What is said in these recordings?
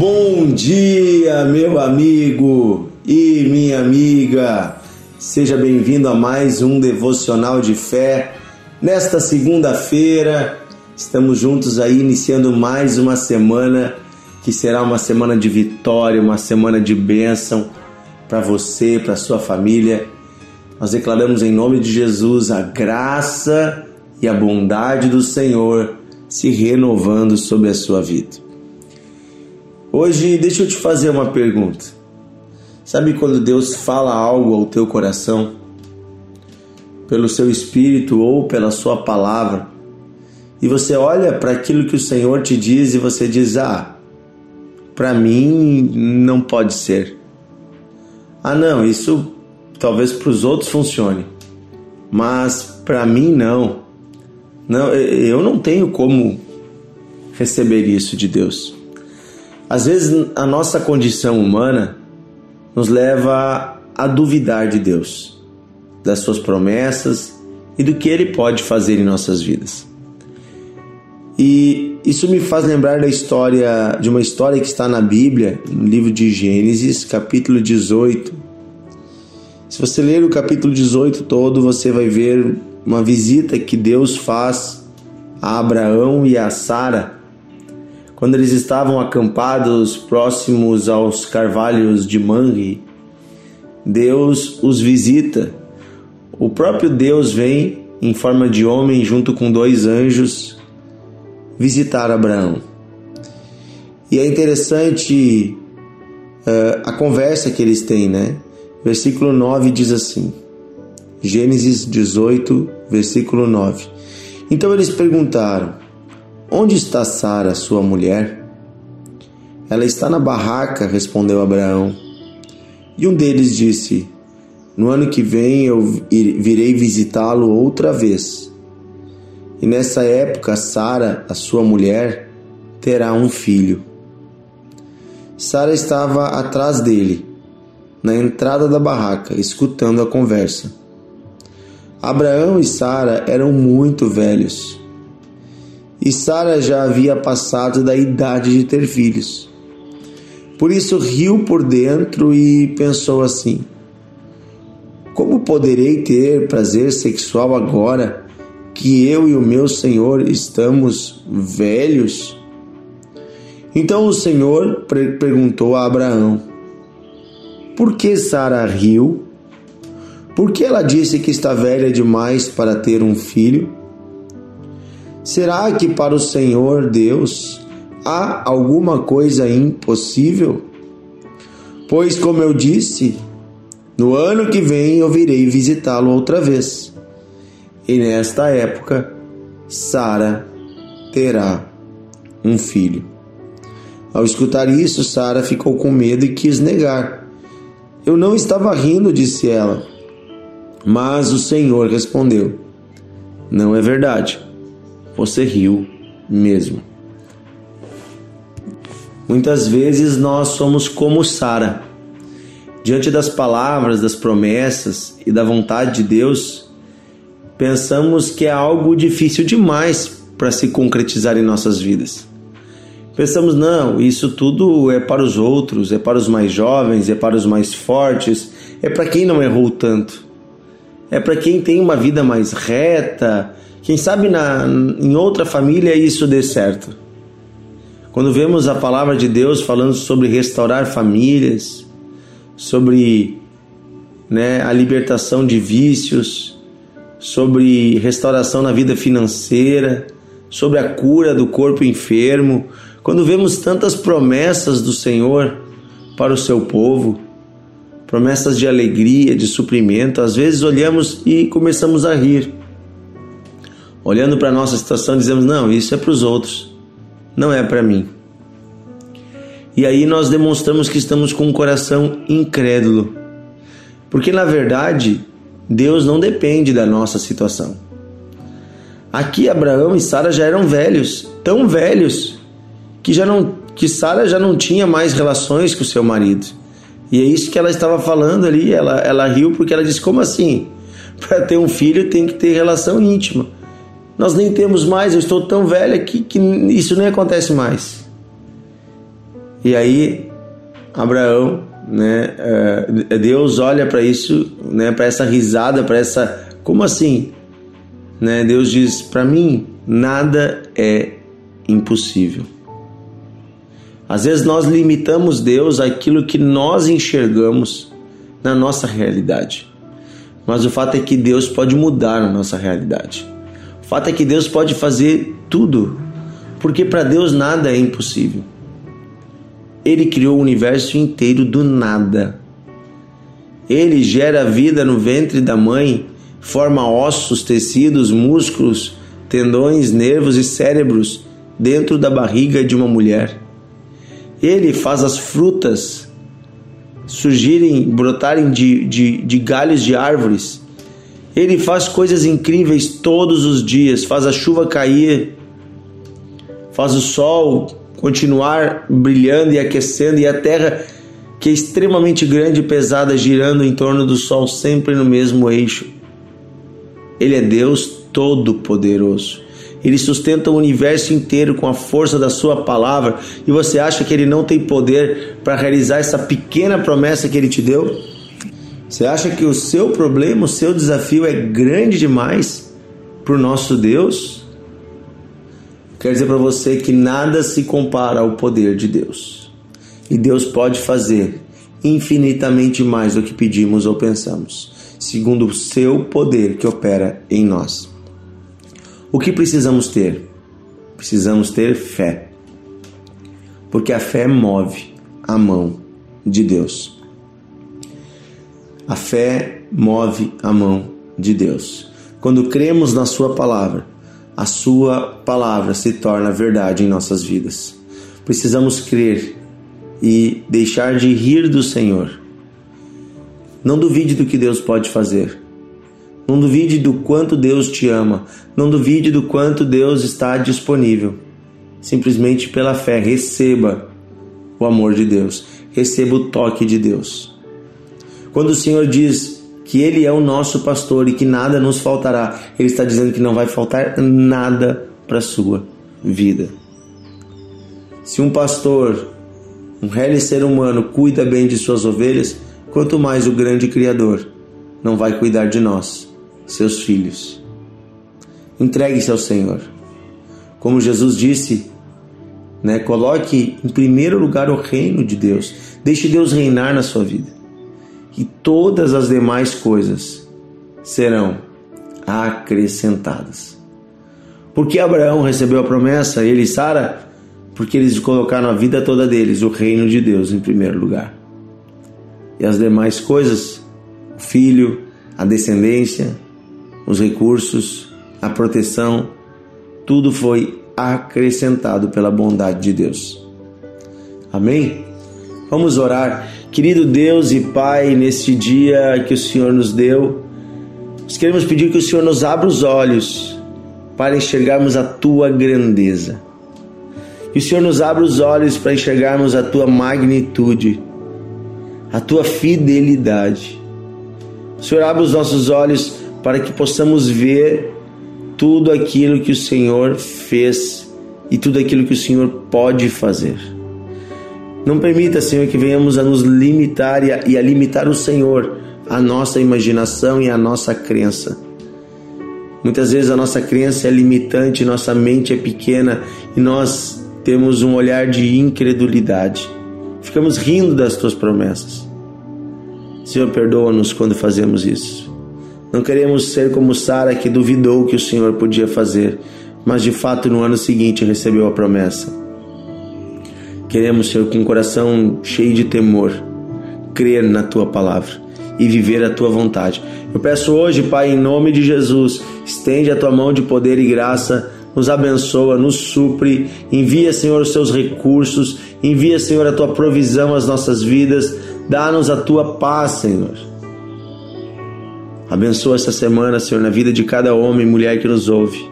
Bom dia, meu amigo e minha amiga. Seja bem-vindo a mais um devocional de fé. Nesta segunda-feira, estamos juntos aí iniciando mais uma semana que será uma semana de vitória, uma semana de bênção para você, para sua família. Nós declaramos em nome de Jesus a graça e a bondade do Senhor se renovando sobre a sua vida. Hoje, deixa eu te fazer uma pergunta. Sabe quando Deus fala algo ao teu coração, pelo seu espírito ou pela sua palavra, e você olha para aquilo que o Senhor te diz e você diz: Ah, para mim não pode ser. Ah, não, isso talvez para os outros funcione, mas para mim não. Não, eu não tenho como receber isso de Deus. Às vezes a nossa condição humana nos leva a duvidar de Deus, das suas promessas e do que ele pode fazer em nossas vidas. E isso me faz lembrar da história de uma história que está na Bíblia, no livro de Gênesis, capítulo 18. Se você ler o capítulo 18 todo, você vai ver uma visita que Deus faz a Abraão e a Sara quando eles estavam acampados próximos aos carvalhos de Mangue, Deus os visita. O próprio Deus vem em forma de homem junto com dois anjos visitar Abraão. E é interessante uh, a conversa que eles têm, né? Versículo 9 diz assim: Gênesis 18, versículo 9. Então eles perguntaram: Onde está Sara, sua mulher? Ela está na barraca, respondeu Abraão. E um deles disse: No ano que vem eu virei visitá-lo outra vez. E nessa época Sara, a sua mulher, terá um filho. Sara estava atrás dele, na entrada da barraca, escutando a conversa. Abraão e Sara eram muito velhos e Sara já havia passado da idade de ter filhos. Por isso riu por dentro e pensou assim: Como poderei ter prazer sexual agora que eu e o meu Senhor estamos velhos? Então o Senhor perguntou a Abraão: Por que Sara riu? Por que ela disse que está velha demais para ter um filho? Será que para o Senhor Deus há alguma coisa impossível? Pois, como eu disse, no ano que vem eu virei visitá-lo outra vez. E nesta época, Sara terá um filho. Ao escutar isso, Sara ficou com medo e quis negar. Eu não estava rindo, disse ela. Mas o Senhor respondeu: Não é verdade você riu mesmo. Muitas vezes nós somos como Sara. Diante das palavras, das promessas e da vontade de Deus, pensamos que é algo difícil demais para se concretizar em nossas vidas. Pensamos, não, isso tudo é para os outros, é para os mais jovens, é para os mais fortes, é para quem não errou tanto, é para quem tem uma vida mais reta, quem sabe na, em outra família isso dê certo. Quando vemos a palavra de Deus falando sobre restaurar famílias, sobre né, a libertação de vícios, sobre restauração na vida financeira, sobre a cura do corpo enfermo, quando vemos tantas promessas do Senhor para o seu povo, promessas de alegria, de suprimento, às vezes olhamos e começamos a rir olhando para a nossa situação, dizemos: não, isso é para os outros, não é para mim. E aí nós demonstramos que estamos com um coração incrédulo, porque na verdade Deus não depende da nossa situação. Aqui Abraão e Sara já eram velhos, tão velhos que já não que Sara já não tinha mais relações com seu marido. E é isso que ela estava falando ali. Ela, ela riu porque ela disse: Como assim? Para ter um filho tem que ter relação íntima. Nós nem temos mais, eu estou tão velha que, que isso nem acontece mais. E aí, Abraão, né, eh, Deus olha para isso, né, para essa risada, para essa. Como assim? Né, Deus diz: para mim, nada é impossível. Às vezes nós limitamos Deus àquilo que nós enxergamos na nossa realidade. Mas o fato é que Deus pode mudar a nossa realidade. Fato é que Deus pode fazer tudo, porque para Deus nada é impossível. Ele criou o universo inteiro do nada. Ele gera vida no ventre da mãe, forma ossos, tecidos, músculos, tendões, nervos e cérebros dentro da barriga de uma mulher. Ele faz as frutas surgirem, brotarem de, de, de galhos de árvores. Ele faz coisas incríveis todos os dias, faz a chuva cair, faz o sol continuar brilhando e aquecendo, e a terra, que é extremamente grande e pesada, girando em torno do sol, sempre no mesmo eixo. Ele é Deus Todo-Poderoso. Ele sustenta o universo inteiro com a força da sua palavra e você acha que ele não tem poder para realizar essa pequena promessa que ele te deu? Você acha que o seu problema, o seu desafio é grande demais para o nosso Deus? Quero dizer para você que nada se compara ao poder de Deus. E Deus pode fazer infinitamente mais do que pedimos ou pensamos, segundo o seu poder que opera em nós. O que precisamos ter? Precisamos ter fé. Porque a fé move a mão de Deus. A fé move a mão de Deus. Quando cremos na Sua palavra, a Sua palavra se torna verdade em nossas vidas. Precisamos crer e deixar de rir do Senhor. Não duvide do que Deus pode fazer. Não duvide do quanto Deus te ama. Não duvide do quanto Deus está disponível. Simplesmente pela fé, receba o amor de Deus. Receba o toque de Deus. Quando o Senhor diz que Ele é o nosso pastor e que nada nos faltará, Ele está dizendo que não vai faltar nada para a sua vida. Se um pastor, um real ser humano, cuida bem de suas ovelhas, quanto mais o grande Criador não vai cuidar de nós seus filhos. Entregue-se ao Senhor. Como Jesus disse, né, coloque em primeiro lugar o reino de Deus. Deixe Deus reinar na sua vida. Todas as demais coisas serão acrescentadas. Porque Abraão recebeu a promessa, ele e Sara, porque eles colocaram a vida toda deles, o reino de Deus em primeiro lugar. E as demais coisas, o filho, a descendência, os recursos, a proteção, tudo foi acrescentado pela bondade de Deus. Amém? Vamos orar. Querido Deus e Pai, neste dia que o Senhor nos deu, nós queremos pedir que o Senhor nos abra os olhos para enxergarmos a tua grandeza. Que o Senhor nos abra os olhos para enxergarmos a tua magnitude, a tua fidelidade. O Senhor abre os nossos olhos para que possamos ver tudo aquilo que o Senhor fez e tudo aquilo que o Senhor pode fazer. Não permita, Senhor, que venhamos a nos limitar e a, e a limitar o Senhor, a nossa imaginação e a nossa crença. Muitas vezes a nossa crença é limitante, nossa mente é pequena e nós temos um olhar de incredulidade. Ficamos rindo das tuas promessas. Senhor, perdoa-nos quando fazemos isso. Não queremos ser como Sara que duvidou que o Senhor podia fazer, mas de fato no ano seguinte recebeu a promessa. Queremos, Senhor, com um coração cheio de temor, crer na tua palavra e viver a tua vontade. Eu peço hoje, Pai, em nome de Jesus, estende a tua mão de poder e graça, nos abençoa, nos supre, envia, Senhor, os seus recursos, envia, Senhor, a tua provisão às nossas vidas, dá-nos a tua paz, Senhor. Abençoa essa semana, Senhor, na vida de cada homem e mulher que nos ouve.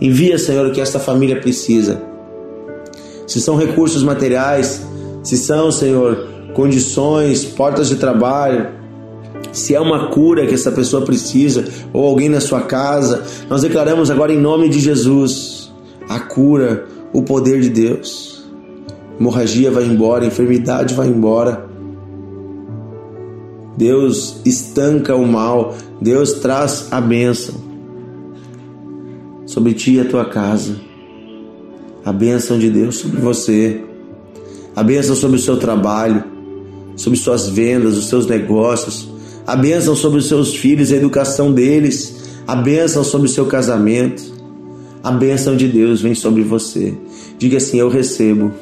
Envia, Senhor, o que esta família precisa. Se são recursos materiais, se são, Senhor, condições, portas de trabalho, se é uma cura que essa pessoa precisa, ou alguém na sua casa, nós declaramos agora em nome de Jesus a cura, o poder de Deus. hemorragia vai embora, enfermidade vai embora. Deus estanca o mal, Deus traz a bênção sobre ti e a tua casa. A bênção de Deus sobre você, a bênção sobre o seu trabalho, sobre suas vendas, os seus negócios, a bênção sobre os seus filhos, a educação deles, a bênção sobre o seu casamento. A bênção de Deus vem sobre você. Diga assim: Eu recebo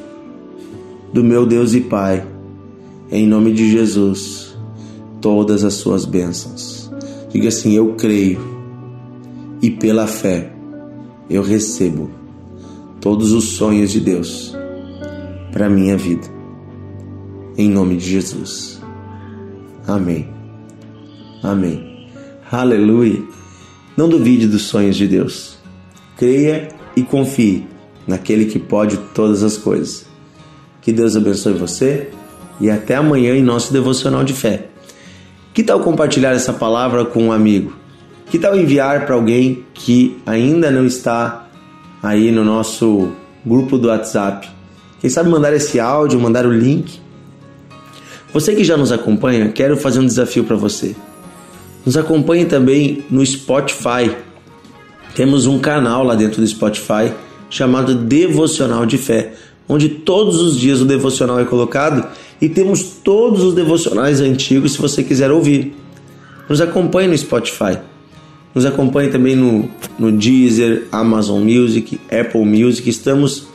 do meu Deus e Pai, em nome de Jesus, todas as suas bênçãos. Diga assim: Eu creio e pela fé eu recebo todos os sonhos de Deus para minha vida. Em nome de Jesus. Amém. Amém. Aleluia. Não duvide dos sonhos de Deus. Creia e confie naquele que pode todas as coisas. Que Deus abençoe você e até amanhã em nosso devocional de fé. Que tal compartilhar essa palavra com um amigo? Que tal enviar para alguém que ainda não está aí no nosso grupo do WhatsApp? Quem sabe mandar esse áudio, mandar o link? Você que já nos acompanha, quero fazer um desafio para você. Nos acompanhe também no Spotify. Temos um canal lá dentro do Spotify chamado Devocional de Fé onde todos os dias o devocional é colocado e temos todos os devocionais antigos se você quiser ouvir. Nos acompanhe no Spotify. Nos acompanhe também no, no Deezer, Amazon Music, Apple Music. Estamos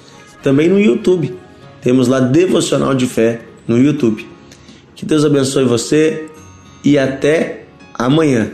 também no YouTube. Temos lá Devocional de Fé no YouTube. Que Deus abençoe você e até amanhã.